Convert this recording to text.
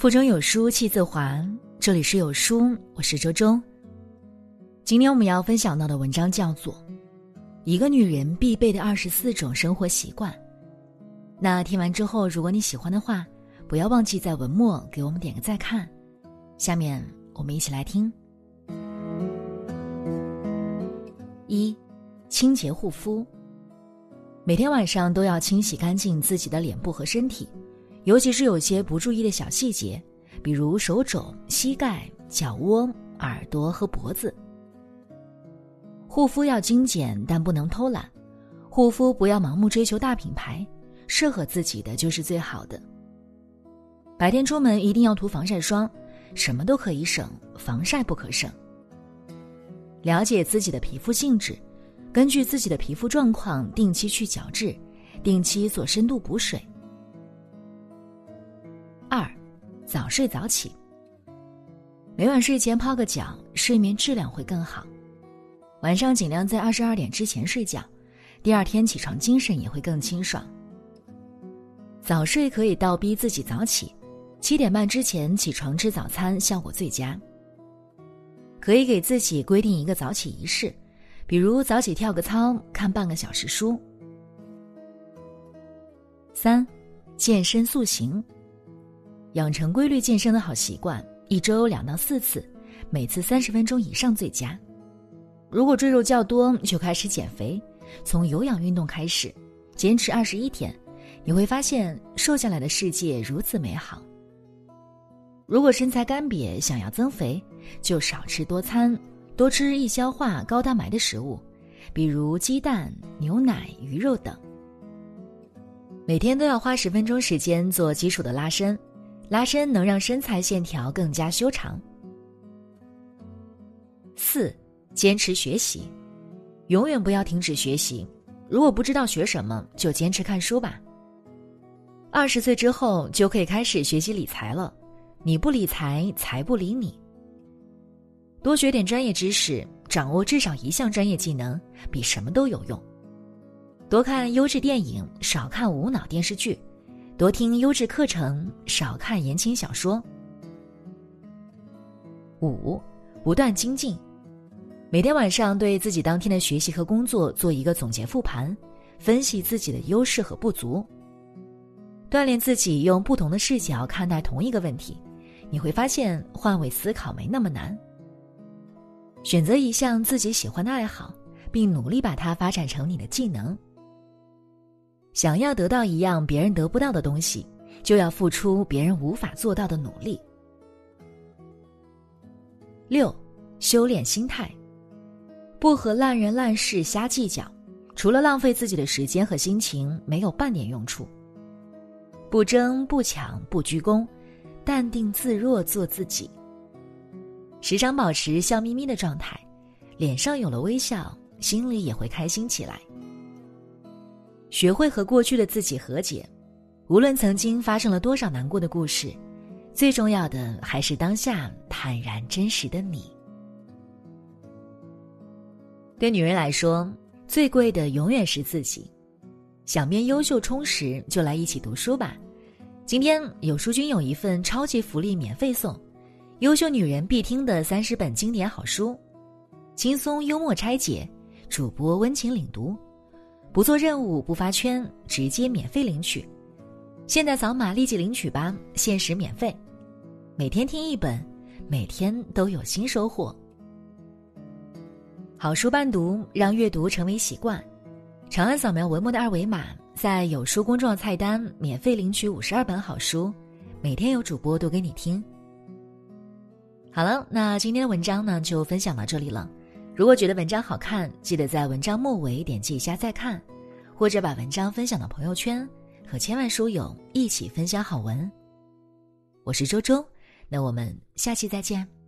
腹中有书气自华。这里是有书，我是周周。今天我们要分享到的文章叫做《一个女人必备的二十四种生活习惯》。那听完之后，如果你喜欢的话，不要忘记在文末给我们点个再看。下面我们一起来听。一，清洁护肤。每天晚上都要清洗干净自己的脸部和身体。尤其是有些不注意的小细节，比如手肘、膝盖、脚窝、耳朵和脖子。护肤要精简，但不能偷懒。护肤不要盲目追求大品牌，适合自己的就是最好的。白天出门一定要涂防晒霜，什么都可以省，防晒不可省。了解自己的皮肤性质，根据自己的皮肤状况定期去角质，定期做深度补水。早睡早起。每晚睡前泡个脚，睡眠质量会更好。晚上尽量在二十二点之前睡觉，第二天起床精神也会更清爽。早睡可以倒逼自己早起，七点半之前起床吃早餐效果最佳。可以给自己规定一个早起仪式，比如早起跳个操，看半个小时书。三，健身塑形。养成规律健身的好习惯，一周两到四次，每次三十分钟以上最佳。如果赘肉较多，就开始减肥，从有氧运动开始，坚持二十一天，你会发现瘦下来的世界如此美好。如果身材干瘪，想要增肥，就少吃多餐，多吃易消化、高蛋白的食物，比如鸡蛋、牛奶、鱼肉等。每天都要花十分钟时间做基础的拉伸。拉伸能让身材线条更加修长。四，坚持学习，永远不要停止学习。如果不知道学什么，就坚持看书吧。二十岁之后就可以开始学习理财了，你不理财，财不理你。多学点专业知识，掌握至少一项专业技能，比什么都有用。多看优质电影，少看无脑电视剧。多听优质课程，少看言情小说。五，不断精进，每天晚上对自己当天的学习和工作做一个总结复盘，分析自己的优势和不足，锻炼自己用不同的视角看待同一个问题，你会发现换位思考没那么难。选择一项自己喜欢的爱好，并努力把它发展成你的技能。想要得到一样别人得不到的东西，就要付出别人无法做到的努力。六，修炼心态，不和烂人烂事瞎计较，除了浪费自己的时间和心情，没有半点用处。不争不抢不居功，淡定自若做自己。时常保持笑眯眯的状态，脸上有了微笑，心里也会开心起来。学会和过去的自己和解，无论曾经发生了多少难过的故事，最重要的还是当下坦然真实的你。对女人来说，最贵的永远是自己。想变优秀充实，就来一起读书吧。今天有书君有一份超级福利免费送，优秀女人必听的三十本经典好书，轻松幽默拆解，主播温情领读。不做任务不发圈，直接免费领取。现在扫码立即领取吧，限时免费。每天听一本，每天都有新收获。好书伴读，让阅读成为习惯。长按扫描文末的二维码，在有书公众号菜单免费领取五十二本好书，每天有主播读给你听。好了，那今天的文章呢，就分享到这里了。如果觉得文章好看，记得在文章末尾点击一下再看，或者把文章分享到朋友圈，和千万书友一起分享好文。我是周周，那我们下期再见。